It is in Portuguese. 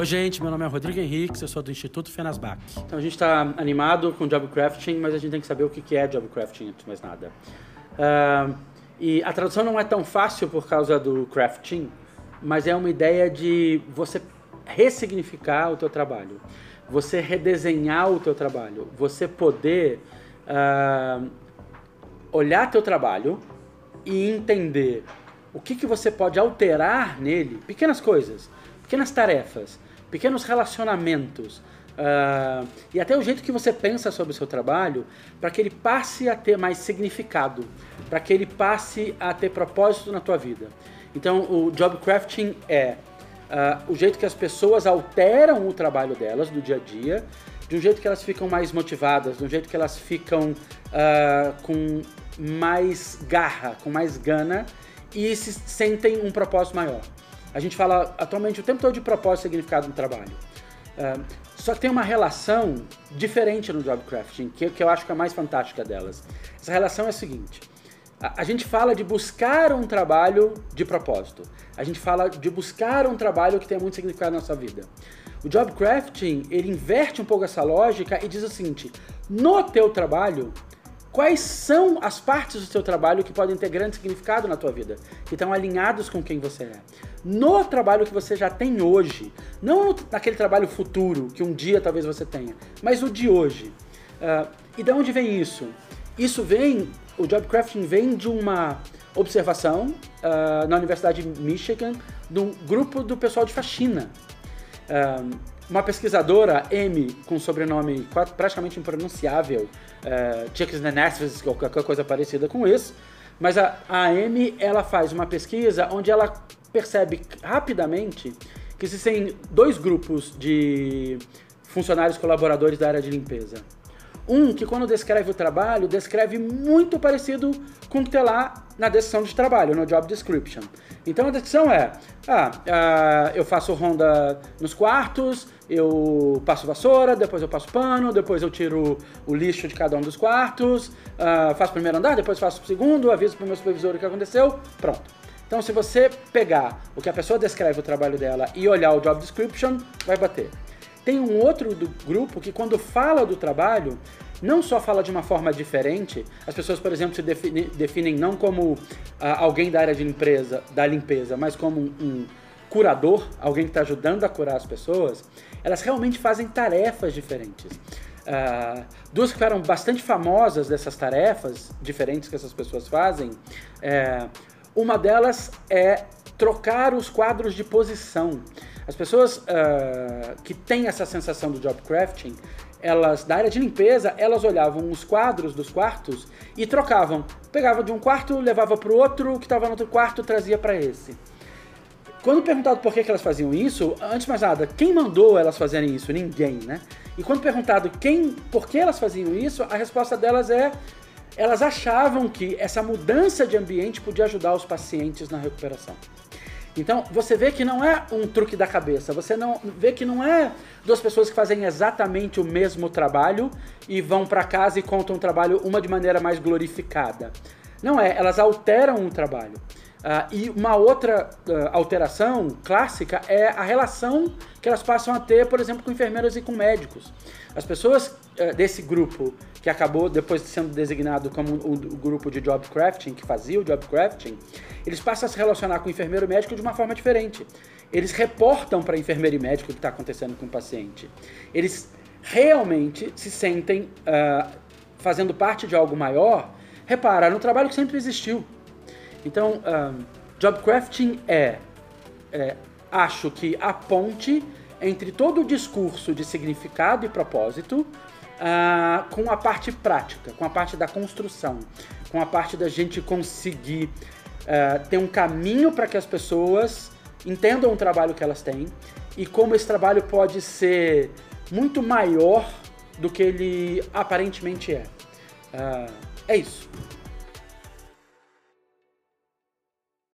Oi, gente, meu nome é Rodrigo Henrique, eu sou do Instituto Fenasbac. Então a gente está animado com job crafting, mas a gente tem que saber o que é job crafting antes de mais nada. Uh, e a tradução não é tão fácil por causa do crafting, mas é uma ideia de você ressignificar o teu trabalho, você redesenhar o teu trabalho, você poder uh, olhar teu trabalho e entender o que, que você pode alterar nele, pequenas coisas, pequenas tarefas, pequenos relacionamentos uh, e até o jeito que você pensa sobre o seu trabalho para que ele passe a ter mais significado, para que ele passe a ter propósito na tua vida. Então, o job crafting é uh, o jeito que as pessoas alteram o trabalho delas do dia a dia, de um jeito que elas ficam mais motivadas, de um jeito que elas ficam uh, com mais garra, com mais gana e se sentem um propósito maior. A gente fala atualmente o tempo todo de propósito e significado no trabalho. Uh, só que tem uma relação diferente no job crafting, que, que eu acho que é a mais fantástica delas. Essa relação é a seguinte: a, a gente fala de buscar um trabalho de propósito. A gente fala de buscar um trabalho que tenha muito significado na nossa vida. O job crafting, ele inverte um pouco essa lógica e diz o seguinte: no teu trabalho, Quais são as partes do seu trabalho que podem ter grande significado na tua vida, que estão alinhados com quem você é? No trabalho que você já tem hoje, não naquele trabalho futuro que um dia talvez você tenha, mas o de hoje. Uh, e de onde vem isso? Isso vem, o job crafting vem de uma observação uh, na Universidade de Michigan, de um grupo do pessoal de faxina. Uh, uma pesquisadora, M, com sobrenome praticamente impronunciável, uh, ou qualquer coisa parecida com isso, mas a, a Amy, ela faz uma pesquisa onde ela percebe rapidamente que existem dois grupos de funcionários colaboradores da área de limpeza. Um que quando descreve o trabalho, descreve muito parecido com o que tem lá na descrição de trabalho, no job description. Então a descrição é, ah, ah, eu faço ronda nos quartos, eu passo vassoura, depois eu passo pano, depois eu tiro o lixo de cada um dos quartos, ah, faço o primeiro andar, depois faço o segundo, aviso para o meu supervisor o que aconteceu, pronto. Então se você pegar o que a pessoa descreve o trabalho dela e olhar o job description, vai bater. Tem um outro do grupo que quando fala do trabalho, não só fala de uma forma diferente, as pessoas, por exemplo, se defini, definem não como ah, alguém da área de limpeza, da limpeza, mas como um, um curador, alguém que está ajudando a curar as pessoas, elas realmente fazem tarefas diferentes. Uh, duas que ficaram bastante famosas dessas tarefas diferentes que essas pessoas fazem, é, uma delas é trocar os quadros de posição. As pessoas uh, que têm essa sensação do job crafting, elas da área de limpeza, elas olhavam os quadros dos quartos e trocavam. Pegava de um quarto, levava para o outro, o que estava no outro quarto trazia para esse. Quando perguntado por que, elas faziam isso, antes de mais nada, quem mandou elas fazerem isso? Ninguém, né? E quando perguntado quem, por que elas faziam isso, a resposta delas é elas achavam que essa mudança de ambiente podia ajudar os pacientes na recuperação. Então, você vê que não é um truque da cabeça, você não vê que não é duas pessoas que fazem exatamente o mesmo trabalho e vão para casa e contam o trabalho uma de maneira mais glorificada. Não é, elas alteram o trabalho. Uh, e uma outra uh, alteração clássica é a relação que elas passam a ter, por exemplo, com enfermeiras e com médicos. As pessoas uh, desse grupo, que acabou depois sendo designado como o, o, grupo de job crafting, que fazia o job crafting, eles passam a se relacionar com enfermeiro e médico de uma forma diferente. Eles reportam para enfermeiro e médico o que está acontecendo com o paciente. Eles realmente se sentem fazendo parte de algo maior. Repara, no trabalho que sempre existiu então, um, job crafting é, é, acho que a ponte entre todo o discurso de significado e propósito uh, com a parte prática, com a parte da construção, com a parte da gente conseguir uh, ter um caminho para que as pessoas entendam o trabalho que elas têm e como esse trabalho pode ser muito maior do que ele aparentemente é. Uh, é isso.